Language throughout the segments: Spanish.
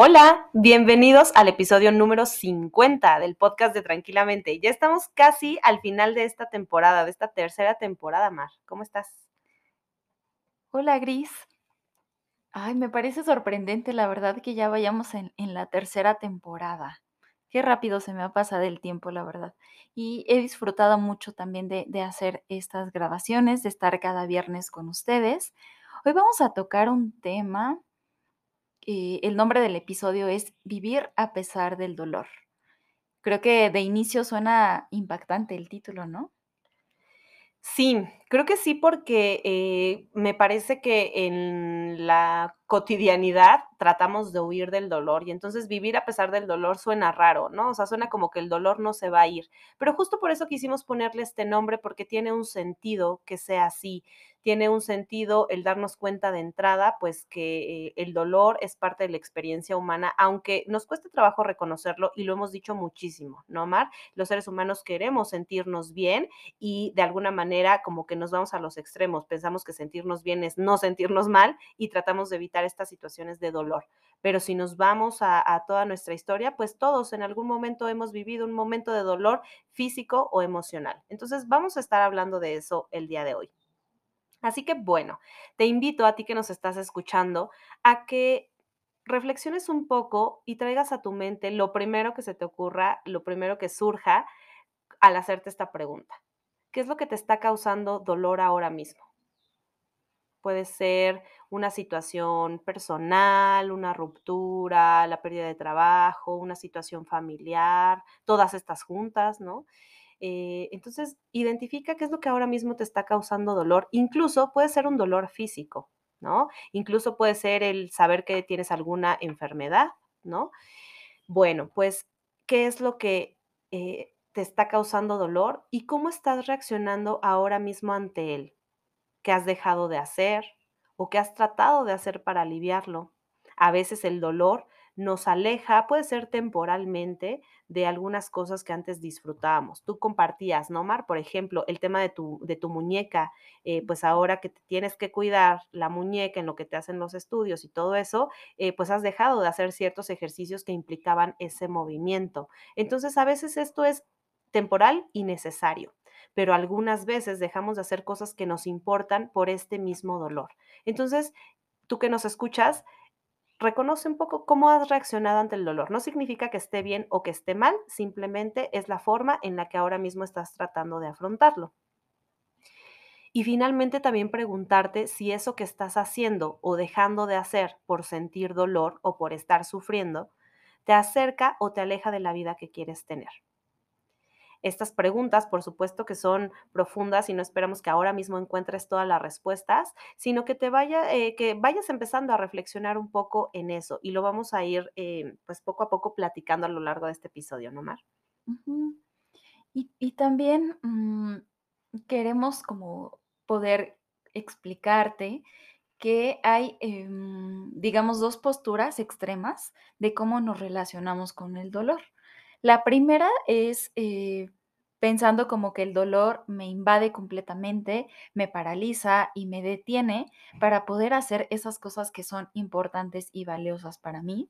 Hola, bienvenidos al episodio número 50 del podcast de Tranquilamente. Ya estamos casi al final de esta temporada, de esta tercera temporada, Mar. ¿Cómo estás? Hola, Gris. Ay, me parece sorprendente, la verdad, que ya vayamos en, la tercera temporada. Qué rápido se me ha pasado el tiempo, la verdad. Y he disfrutado mucho también de, de hacer estas grabaciones, de estar cada viernes con ustedes. Hoy vamos a tocar un tema el nombre del episodio es Vivir a pesar del dolor. Creo que de inicio suena impactante el título, ¿no? Sí, creo que sí, porque eh, me parece que en la cotidianidad tratamos de huir del dolor y entonces vivir a pesar del dolor suena raro, ¿no? O sea, suena como que el dolor no se va a ir. Pero justo por eso quisimos ponerle este nombre porque tiene un sentido que sea así tiene un sentido el darnos cuenta de entrada, pues que eh, el dolor es parte de la experiencia humana, aunque nos cueste trabajo reconocerlo y lo hemos dicho muchísimo, ¿no, Mar? Los seres humanos queremos sentirnos bien y de alguna manera como que nos vamos a los extremos, pensamos que sentirnos bien es no sentirnos mal y tratamos de evitar estas situaciones de dolor. Pero si nos vamos a, toda nuestra historia, pues todos en algún momento hemos vivido un momento de dolor físico o emocional. Entonces vamos a estar hablando de eso el día de hoy. Así que bueno, te invito a ti que nos estás escuchando a que reflexiones un poco y traigas a tu mente lo primero que se te ocurra, lo primero que surja al hacerte esta pregunta. ¿Qué es lo que te está causando dolor ahora mismo? Puede ser una situación personal, una ruptura, la pérdida de trabajo, una situación familiar, todas estas juntas, ¿no? Eh, entonces, identifica qué es lo que ahora mismo te está causando dolor. Incluso puede ser un dolor físico, ¿no? Incluso puede ser el saber que tienes alguna enfermedad, ¿no? Bueno, pues, ¿qué es lo que eh, te está causando dolor y cómo estás reaccionando ahora mismo ante él? ¿Qué has dejado de hacer o qué has tratado de hacer para aliviarlo? A veces el dolor nos aleja, puede ser temporalmente, de algunas cosas que antes disfrutábamos. Tú compartías, ¿no, Mar? Por ejemplo, el tema de tu, de tu muñeca, eh, pues ahora que te tienes que cuidar la muñeca en lo que te hacen los estudios y todo eso, eh, pues has dejado de hacer ciertos ejercicios que implicaban ese movimiento. Entonces, a veces esto es temporal y necesario pero algunas veces dejamos de hacer cosas que nos importan por este mismo dolor. Entonces, tú que nos escuchas, reconoce un poco cómo has reaccionado ante el dolor. No significa que esté bien o que esté mal, simplemente es la forma en la que ahora mismo estás tratando de afrontarlo. Y finalmente también preguntarte si eso que estás haciendo o dejando de hacer por sentir dolor o por estar sufriendo, te acerca o te aleja de la vida que quieres tener. Estas preguntas, por supuesto que son profundas y no esperamos que ahora mismo encuentres todas las respuestas, sino que te vaya, eh, que vayas empezando a reflexionar un poco en eso y lo vamos a ir, eh, pues poco a poco platicando a lo largo de este episodio, ¿no, Mar? y, también mm, queremos como poder explicarte que hay, em, digamos, dos posturas extremas de cómo nos relacionamos con el dolor. La primera es eh, pensando como que el dolor me invade completamente, me paraliza y me detiene para poder hacer esas cosas que son importantes y valiosas para mí.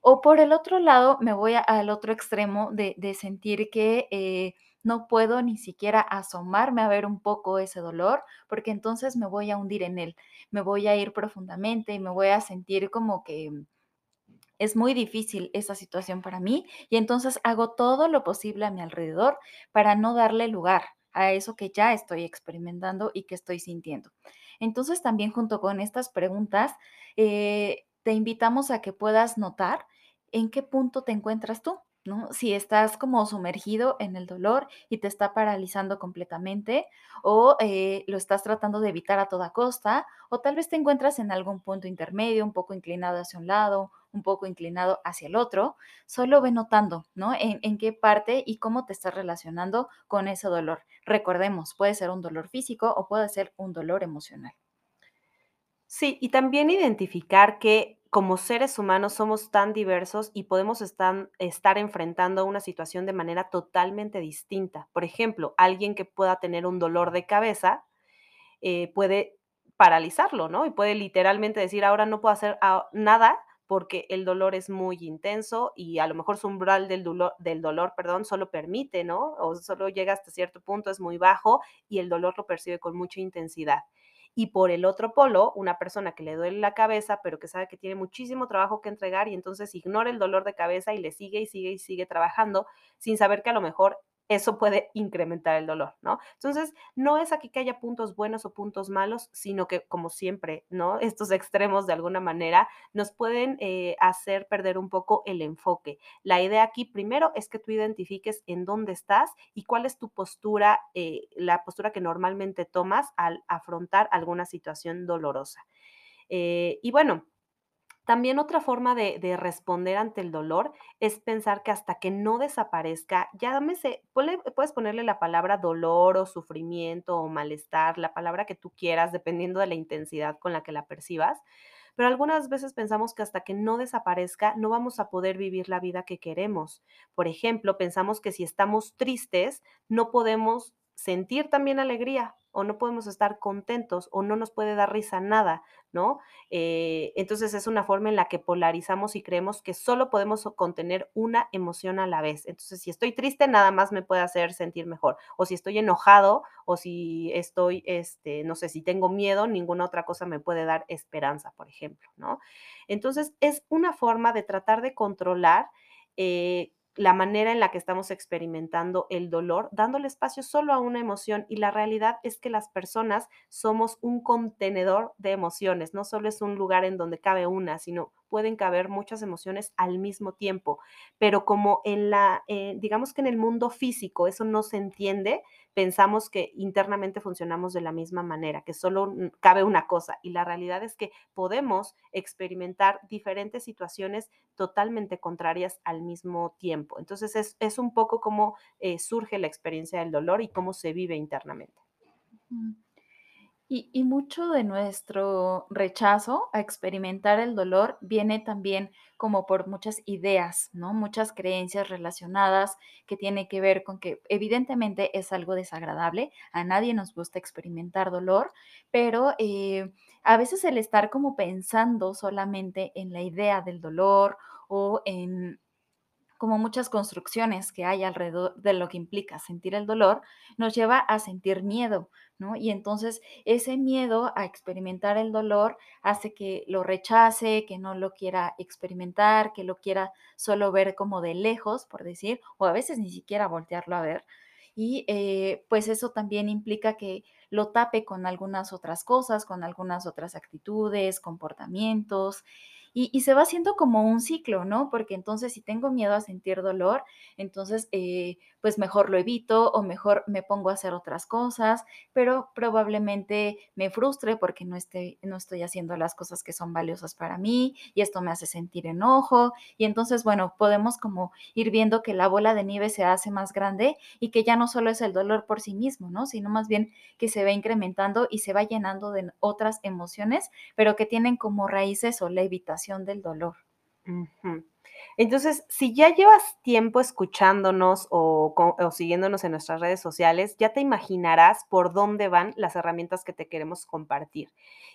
O por el otro lado, me voy al otro extremo de, sentir que eh, no puedo ni siquiera asomarme a ver un poco ese dolor, porque entonces me voy a hundir en él, me voy a ir profundamente y me voy a sentir como que es muy difícil esa situación para mí y entonces hago todo lo posible a mi alrededor para no darle lugar a eso que ya estoy experimentando y que estoy sintiendo. Entonces también junto con estas preguntas, eh, te invitamos a que puedas notar en qué punto te encuentras tú. ¿no? Si estás como sumergido en el dolor y te está paralizando completamente o eh, lo estás tratando de evitar a toda costa o tal vez te encuentras en algún punto intermedio, un poco inclinado hacia un lado, un poco inclinado hacia el otro, solo ve notando, ¿no? En, en qué parte y cómo te estás relacionando con ese dolor. Recordemos, puede ser un dolor físico o puede ser un dolor emocional. Sí, y también identificar que como seres humanos somos tan diversos y podemos estar, estar enfrentando una situación de manera totalmente distinta. Por ejemplo, alguien que pueda tener un dolor de cabeza eh, puede paralizarlo, ¿no? Y puede literalmente decir, ahora no puedo hacer ah, nada porque el dolor es muy intenso y a lo mejor su umbral del dolor, del dolor, perdón, solo permite, ¿no? O solo llega hasta cierto punto, es muy bajo y el dolor lo percibe con mucha intensidad. Y por el otro polo, una persona que le duele la cabeza, pero que sabe que tiene muchísimo trabajo que entregar y entonces ignora el dolor de cabeza y le sigue y sigue y sigue trabajando sin saber que a lo mejor eso puede incrementar el dolor, ¿no? Entonces, no es aquí que haya puntos buenos o puntos malos, sino que, como siempre, ¿no? Estos extremos, de alguna manera, nos pueden eh, hacer perder un poco el enfoque. La idea aquí, primero, es que tú identifiques en dónde estás y cuál es tu postura, eh, la postura que normalmente tomas al afrontar alguna situación dolorosa. Eh, y bueno, también otra forma de, de responder ante el dolor es pensar que hasta que no desaparezca, llámese, puedes ponerle la palabra dolor o sufrimiento o malestar, la palabra que tú quieras, dependiendo de la intensidad con la que la percibas, pero algunas veces pensamos que hasta que no desaparezca no vamos a poder vivir la vida que queremos. Por ejemplo, pensamos que si estamos tristes no podemos sentir también alegría o no podemos estar contentos o no nos puede dar risa nada, ¿no? Eh, entonces es una forma en la que polarizamos y creemos que solo podemos contener una emoción a la vez. Entonces, si estoy triste, nada más me puede hacer sentir mejor. O si estoy enojado o si estoy, este, no sé, si tengo miedo, ninguna otra cosa me puede dar esperanza, por ejemplo, ¿no? Entonces, es una forma de tratar de controlar. eh, la manera en la que estamos experimentando el dolor, dándole espacio solo a una emoción. Y la realidad es que las personas somos un contenedor de emociones, no solo es un lugar en donde cabe una, sino pueden caber muchas emociones al mismo tiempo. Pero como en la, eh, digamos que en el mundo físico eso no se entiende, pensamos que internamente funcionamos de la misma manera, que solo cabe una cosa. Y la realidad es que podemos experimentar diferentes situaciones totalmente contrarias al mismo tiempo. Entonces es, es un poco cómo eh, surge la experiencia del dolor y cómo se vive internamente. Y, mucho de nuestro rechazo a experimentar el dolor viene también como por muchas ideas, ¿no? Muchas creencias relacionadas que tiene que ver con que evidentemente es algo desagradable, a nadie nos gusta experimentar dolor, pero eh, a veces el estar como pensando solamente en la idea del dolor o en como muchas construcciones que hay alrededor de lo que implica sentir el dolor, nos lleva a sentir miedo, Y entonces ese miedo a experimentar el dolor hace que lo rechace, que no lo quiera experimentar, que lo quiera solo ver como de lejos, por decir, o a veces ni siquiera voltearlo a ver. Y eh, pues eso también implica que lo tape con algunas otras cosas, con algunas otras actitudes, comportamientos, y, y se va haciendo como un ciclo, ¿no? Porque entonces si tengo miedo a sentir dolor, entonces eh, pues mejor lo evito o mejor me pongo a hacer otras cosas, pero probablemente me frustre porque no, esté, no estoy haciendo las cosas que son valiosas para mí y esto me hace sentir enojo. Y entonces, bueno, podemos como ir viendo que la bola de nieve se hace más grande y que ya no solo es el dolor por sí mismo, ¿no? Sino más bien que se va incrementando y se va llenando de otras emociones, pero que tienen como raíces o la evitación del dolor. Entonces, si ya llevas tiempo escuchándonos o, siguiéndonos en nuestras redes sociales, ya te imaginarás por dónde van las herramientas que te queremos compartir.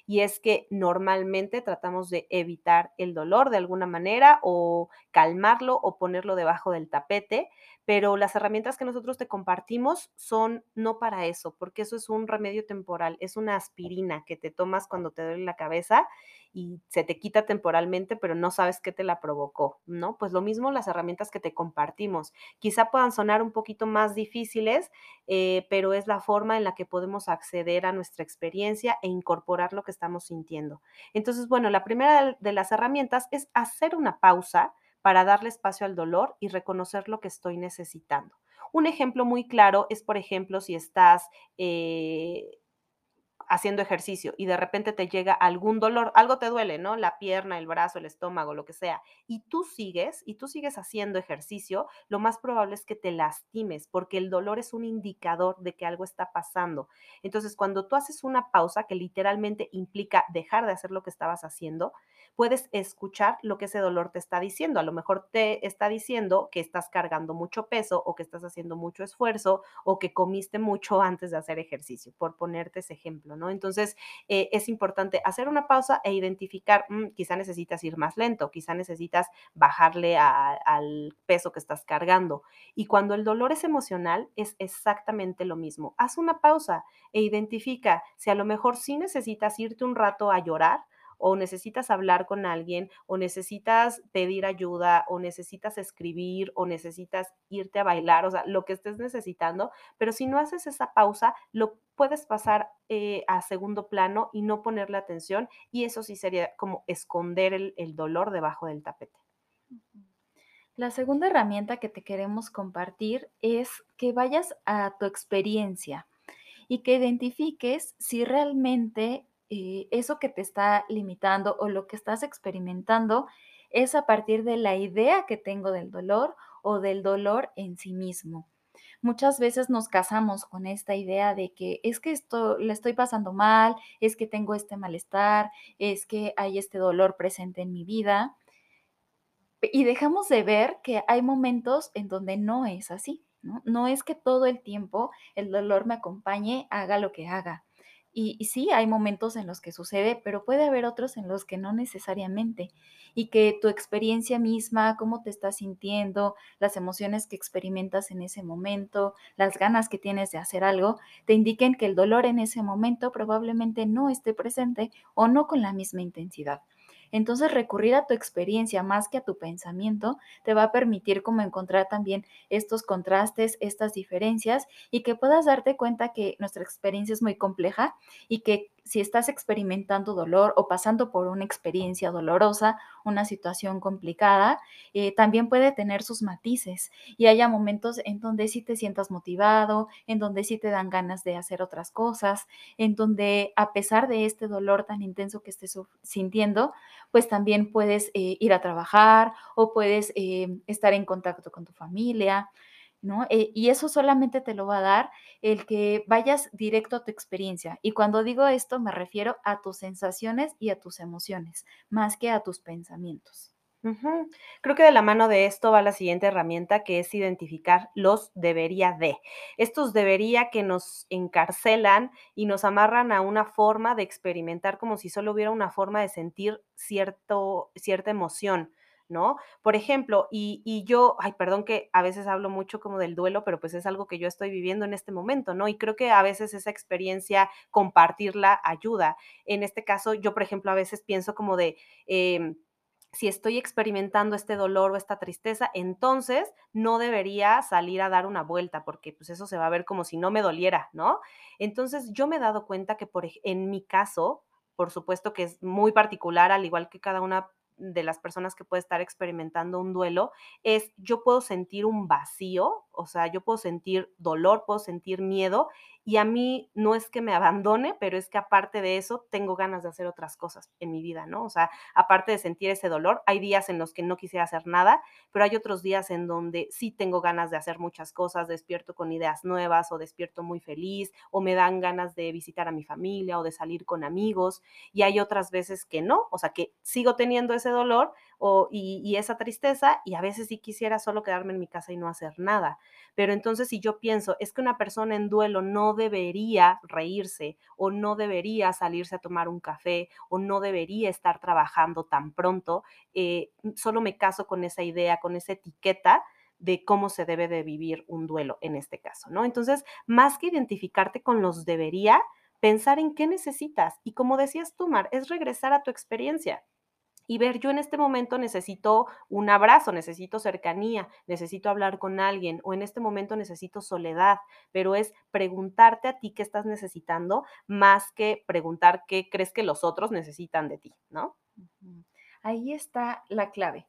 Y es que normalmente tratamos de evitar el dolor de alguna manera o calmarlo o ponerlo debajo del tapete, pero las herramientas que nosotros te compartimos son no para eso, porque eso es un remedio temporal, es una aspirina que te tomas cuando te duele la cabeza y se te quita temporalmente, pero no sabes qué te la provocó, ¿no? Pues lo mismo las herramientas que te compartimos. Quizá puedan sonar un poquito más difíciles, eh, pero es la forma en la que podemos acceder a nuestra experiencia e incorporar lo que estamos sintiendo. Entonces, bueno, la primera de las herramientas es hacer una pausa para darle espacio al dolor y reconocer lo que estoy necesitando. Un ejemplo muy claro es, por ejemplo, si estás... eh, haciendo ejercicio y de repente te llega algún dolor, algo te duele, ¿no? La pierna, el brazo, el estómago, lo que sea, y tú sigues, y tú sigues haciendo ejercicio, lo más probable es que te lastimes, porque el dolor es un indicador de que algo está pasando. Entonces, cuando tú haces una pausa, que literalmente implica dejar de hacer lo que estabas haciendo, puedes escuchar lo que ese dolor te está diciendo. A lo mejor te está diciendo que estás cargando mucho peso o que estás haciendo mucho esfuerzo o que comiste mucho antes de hacer ejercicio, por ponerte ese ejemplo, ¿no? Entonces, eh, es importante hacer una pausa e identificar, mm, quizá necesitas ir más lento, quizá necesitas bajarle al peso que estás cargando. Y cuando el dolor es emocional, es exactamente lo mismo. Haz una pausa e identifica si a lo mejor sí necesitas irte un rato a llorar o necesitas hablar con alguien, o necesitas pedir ayuda, o necesitas escribir, o necesitas irte a bailar, o sea, lo que estés necesitando, pero si no haces esa pausa, lo puedes pasar eh, a segundo plano y no ponerle atención, y eso sí sería como esconder el, el dolor debajo del tapete. La segunda herramienta que te queremos compartir es que vayas a tu experiencia y que identifiques si realmente eso que te está limitando o lo que estás experimentando es a partir de la idea que tengo del dolor o del dolor en sí mismo. Muchas veces nos casamos con esta idea de que es que esto le estoy pasando mal, es que tengo este malestar, es que hay este dolor presente en mi vida y dejamos de ver que hay momentos en donde no es así. No es que todo el tiempo el dolor me acompañe, haga lo que haga. Y, sí, hay momentos en los que sucede, pero puede haber otros en los que no necesariamente. Y que tu experiencia misma, cómo te estás sintiendo, las emociones que experimentas en ese momento, las ganas que tienes de hacer algo, te indiquen que el dolor en ese momento probablemente no esté presente o no con la misma intensidad. Entonces, recurrir a tu experiencia más que a tu pensamiento te va a permitir como encontrar también estos contrastes, estas diferencias y que puedas darte cuenta que nuestra experiencia es muy compleja y que si estás experimentando dolor o pasando por una experiencia dolorosa, una situación complicada, eh, también puede tener sus matices y haya momentos en donde sí te sientas motivado, en donde sí te dan ganas de hacer otras cosas, en donde a pesar de este dolor tan intenso que estés sintiendo, pues también puedes eh, ir a trabajar o puedes eh, estar en contacto con tu familia. ¿No? Eh, y eso solamente te lo va a dar el que vayas directo a tu experiencia. Y cuando digo esto me refiero a tus sensaciones y a tus emociones, más que a tus pensamientos. Creo que de la mano de esto va la siguiente herramienta, que es identificar los debería de. Estos debería que nos encarcelan y nos amarran a una forma de experimentar como si solo hubiera una forma de sentir cierto, cierta emoción. ¿No? Por ejemplo, y, y, yo, ay, perdón que a veces hablo mucho como del duelo, pero pues es algo que yo estoy viviendo en este momento, ¿no? Y creo que a veces esa experiencia, compartirla, ayuda. En este caso, yo, por ejemplo, a veces pienso como de... Eh, si estoy experimentando este dolor o esta tristeza, entonces no debería salir a dar una vuelta, porque pues eso se va a ver como si no me doliera, ¿no? Entonces yo me he dado cuenta que por, en mi caso, por supuesto que es muy particular, al igual que cada una de las personas que puede estar experimentando un duelo es yo puedo sentir un vacío, o sea, yo puedo sentir dolor, puedo sentir miedo y a mí no es que me abandone, pero es que aparte de eso tengo ganas de hacer otras cosas en mi vida, ¿no? O sea, aparte de sentir ese dolor, hay días en los que no quisiera hacer nada, pero hay otros días en donde sí tengo ganas de hacer muchas cosas, despierto con ideas nuevas o despierto muy feliz o me dan ganas de visitar a mi familia o de salir con amigos y hay otras veces que no, o sea, que sigo teniendo ese dolor y esa tristeza y a veces sí quisiera solo quedarme en mi casa y no hacer nada. Pero entonces si yo pienso, es que una persona en duelo no debería reírse o no debería salirse a tomar un café o no debería estar trabajando tan pronto, eh, solo me caso con esa idea, con esa etiqueta de cómo se debe de vivir un duelo en este caso, ¿no? Entonces, más que identificarte con los debería, pensar en qué necesitas. Y como decías tú, Mar, es regresar a tu experiencia y ver, yo en este momento necesito un abrazo, necesito cercanía, necesito hablar con alguien o en este momento necesito soledad, pero es preguntarte a ti qué estás necesitando más que preguntar qué crees que los otros necesitan de ti, ¿no? Ahí está la clave.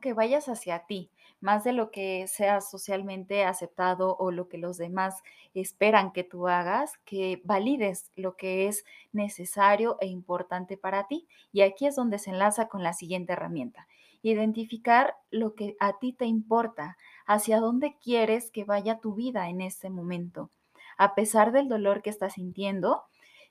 Que vayas hacia ti, más de lo que sea socialmente aceptado o lo que los demás esperan que tú hagas, que valides lo que es necesario e importante para ti. Y aquí es donde se enlaza con la siguiente herramienta. Identificar lo que a ti te importa, hacia dónde quieres que vaya tu vida en este momento. A pesar del dolor que estás sintiendo,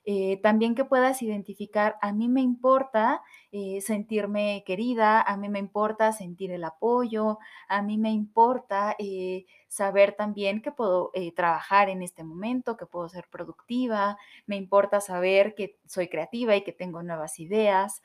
eh, también que puedas identificar, a mí me importa eh, sentirme querida, a mí me importa sentir el apoyo, a mí me importa eh, saber también que puedo trabajar en este momento, que puedo ser productiva, me importa saber que soy creativa y que tengo nuevas ideas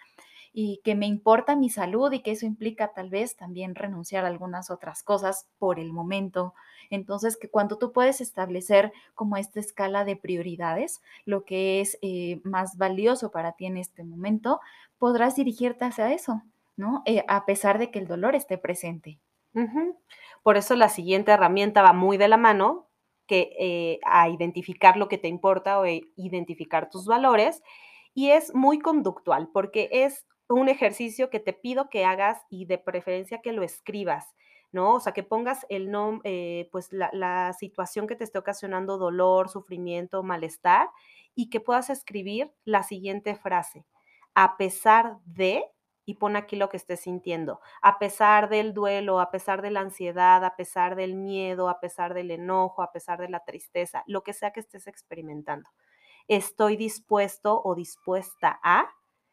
y que me importa mi salud y que eso implica tal vez también renunciar a algunas otras cosas por el momento. Entonces, que cuando tú puedes establecer como esta escala de prioridades, lo que es eh, más valioso para ti en este momento, podrás dirigirte hacia eso, ¿no? Eh, a pesar de que el dolor esté presente. Por eso la siguiente herramienta va muy de la mano, que eh, a identificar lo que te importa o identificar tus valores y es muy conductual porque es un ejercicio que te pido que hagas y de preferencia que lo escribas, ¿no? O sea, que pongas el nombre, eh, pues la, la, situación que te esté ocasionando dolor, sufrimiento, malestar y que puedas escribir la siguiente frase. A pesar de, y pon aquí lo que estés sintiendo, a pesar del duelo, a pesar de la ansiedad, a pesar del miedo, a pesar del enojo, a pesar de la tristeza, lo que sea que estés experimentando. Estoy dispuesto o dispuesta a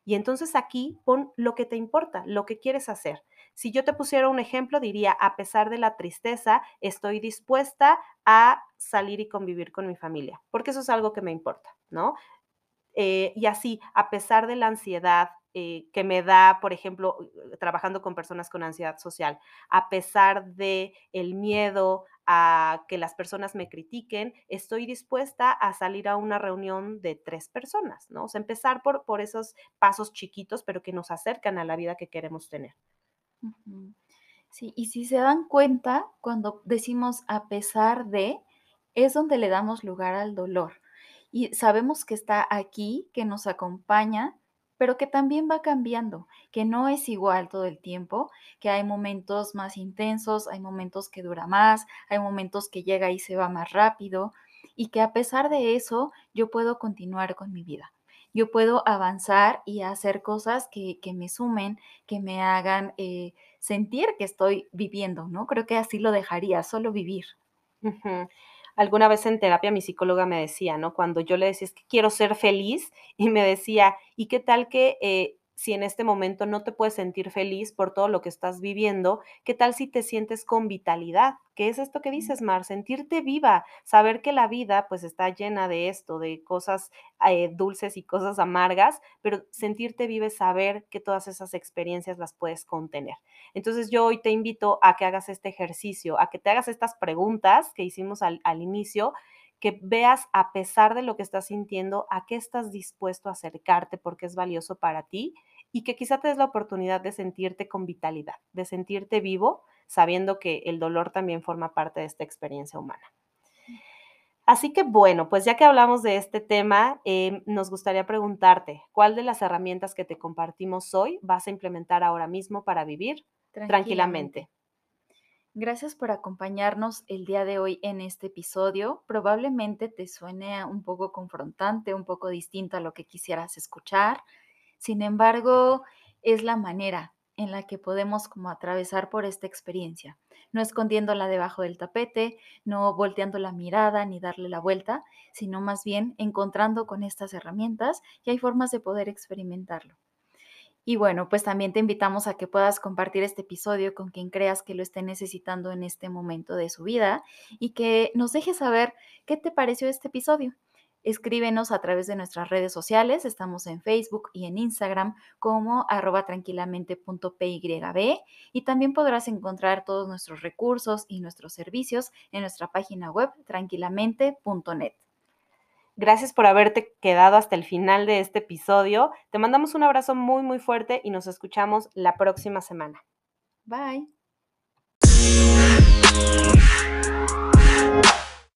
y entonces aquí pon lo que te importa, lo que quieres hacer. Si yo te pusiera un ejemplo, diría, a pesar de la tristeza, estoy dispuesta a salir y convivir con mi familia, porque eso es algo que me importa, ¿no? Eh, y así, a pesar de la ansiedad eh, que me da, por ejemplo, trabajando con personas con ansiedad social, a pesar de el miedo, a que las personas me critiquen, estoy dispuesta a salir a una reunión de tres personas, ¿no? O sea, empezar por, por esos pasos chiquitos, pero que nos acercan a la vida que queremos tener. Sí, y si se dan cuenta, cuando decimos a pesar de, es donde le damos lugar al dolor. Y sabemos que está aquí, que nos acompaña, pero que también va cambiando, que no es igual todo el tiempo, que hay momentos más intensos, hay momentos que dura más, hay momentos que llega y se va más rápido, y que a pesar de eso yo puedo continuar con mi vida. Yo puedo avanzar y hacer cosas que, me sumen, que me hagan eh, sentir que estoy viviendo, ¿no? Creo que así lo dejaría, solo vivir. Alguna vez en terapia mi psicóloga me decía, ¿no? Cuando yo le decía, es que quiero ser feliz, y me decía, ¿y qué tal que eh, si en este momento no te puedes sentir feliz por todo lo que estás viviendo, ¿qué tal si te sientes con vitalidad? ¿Qué es esto que dices, Mar? Sentirte viva, saber que la vida pues está llena de esto, de cosas eh, dulces y cosas amargas, pero sentirte viva es saber que todas esas experiencias las puedes contener. Entonces yo hoy te invito a que hagas este ejercicio, a que te hagas estas preguntas que hicimos al, al inicio que veas a pesar de lo que estás sintiendo, a qué estás dispuesto a acercarte porque es valioso para ti y que quizá te des la oportunidad de sentirte con vitalidad, de sentirte vivo, sabiendo que el dolor también forma parte de esta experiencia humana. Así que bueno, pues ya que hablamos de este tema, em, nos gustaría preguntarte, ¿cuál de las herramientas que te compartimos hoy vas a implementar ahora mismo para vivir tranquilamente? Gracias por acompañarnos el día de hoy en este episodio. Probablemente te suene un poco confrontante, un poco distinto a lo que quisieras escuchar. Sin embargo, es la manera en la que podemos como atravesar por esta experiencia, no escondiéndola debajo del tapete, no volteando la mirada ni darle la vuelta, sino más bien encontrando con estas herramientas y hay formas de poder experimentarlo. Y bueno, pues también te invitamos a que puedas compartir este episodio con quien creas que lo esté necesitando en este momento de su vida y que nos dejes saber qué te pareció este episodio. Escríbenos a través de nuestras redes sociales, estamos en Facebook y en Instagram como arroba tranquilamente.pyb y también podrás encontrar todos nuestros recursos y nuestros servicios en nuestra página web tranquilamente.net. Gracias por haberte quedado hasta el final de este episodio. Te mandamos un abrazo muy, muy fuerte y nos escuchamos la próxima semana. Bye.